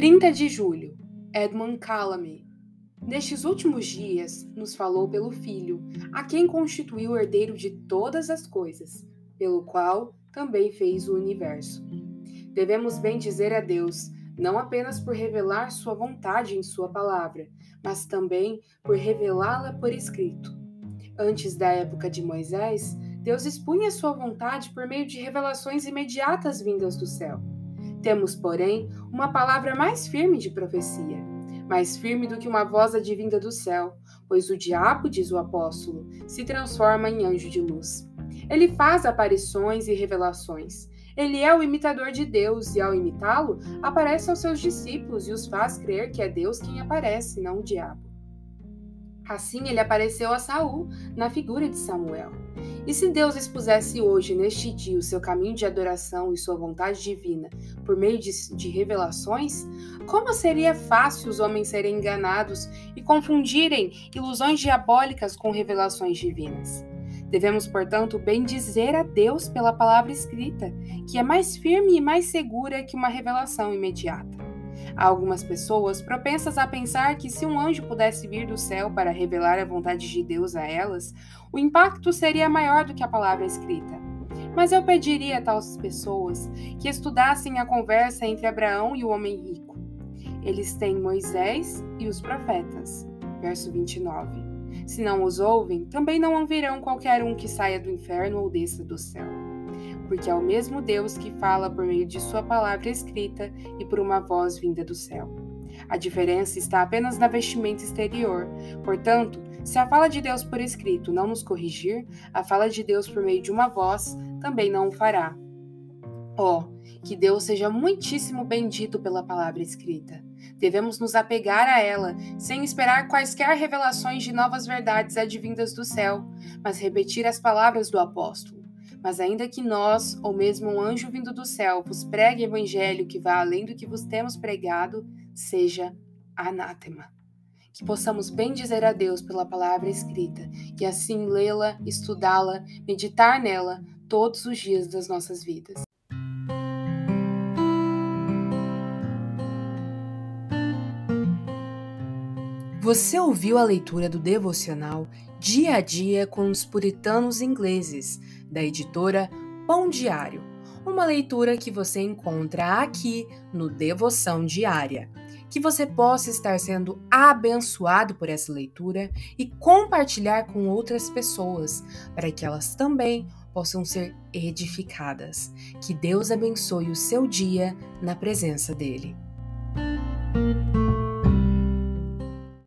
30 de julho, Edmund Calamy. Nestes últimos dias, nos falou pelo Filho, a quem constituiu o herdeiro de todas as coisas, pelo qual também fez o universo. Devemos bem dizer a Deus, não apenas por revelar Sua vontade em Sua palavra, mas também por revelá-la por escrito. Antes da época de Moisés, Deus expunha Sua vontade por meio de revelações imediatas vindas do céu. Temos, porém, uma palavra mais firme de profecia, mais firme do que uma voz advinda do céu, pois o diabo, diz o apóstolo, se transforma em anjo de luz. Ele faz aparições e revelações. Ele é o imitador de Deus e, ao imitá-lo, aparece aos seus discípulos e os faz crer que é Deus quem aparece, não o diabo. Assim ele apareceu a Saul na figura de Samuel. E se Deus expusesse hoje, neste dia, o seu caminho de adoração e sua vontade divina por meio de, de revelações, como seria fácil os homens serem enganados e confundirem ilusões diabólicas com revelações divinas? Devemos, portanto, bendizer a Deus pela palavra escrita, que é mais firme e mais segura que uma revelação imediata. Há algumas pessoas propensas a pensar que se um anjo pudesse vir do céu para revelar a vontade de Deus a elas, o impacto seria maior do que a palavra escrita. Mas eu pediria a tais pessoas que estudassem a conversa entre Abraão e o homem rico. Eles têm Moisés e os profetas. Verso 29. Se não os ouvem, também não ouvirão qualquer um que saia do inferno ou desça do céu porque é o mesmo Deus que fala por meio de Sua palavra escrita e por uma voz vinda do céu. A diferença está apenas na vestimenta exterior. Portanto, se a fala de Deus por escrito não nos corrigir, a fala de Deus por meio de uma voz também não o fará. Ó, oh, que Deus seja muitíssimo bendito pela palavra escrita. Devemos nos apegar a ela, sem esperar quaisquer revelações de novas verdades advindas do céu, mas repetir as palavras do apóstolo. Mas ainda que nós, ou mesmo um anjo vindo do céu, vos pregue evangelho que vá além do que vos temos pregado, seja anátema. Que possamos bem dizer a Deus pela palavra escrita, e assim lê-la, estudá-la, meditar nela todos os dias das nossas vidas. Você ouviu a leitura do devocional Dia a Dia com os Puritanos Ingleses, da editora Pão Diário. Uma leitura que você encontra aqui no Devoção Diária. Que você possa estar sendo abençoado por essa leitura e compartilhar com outras pessoas, para que elas também possam ser edificadas. Que Deus abençoe o seu dia na presença dEle.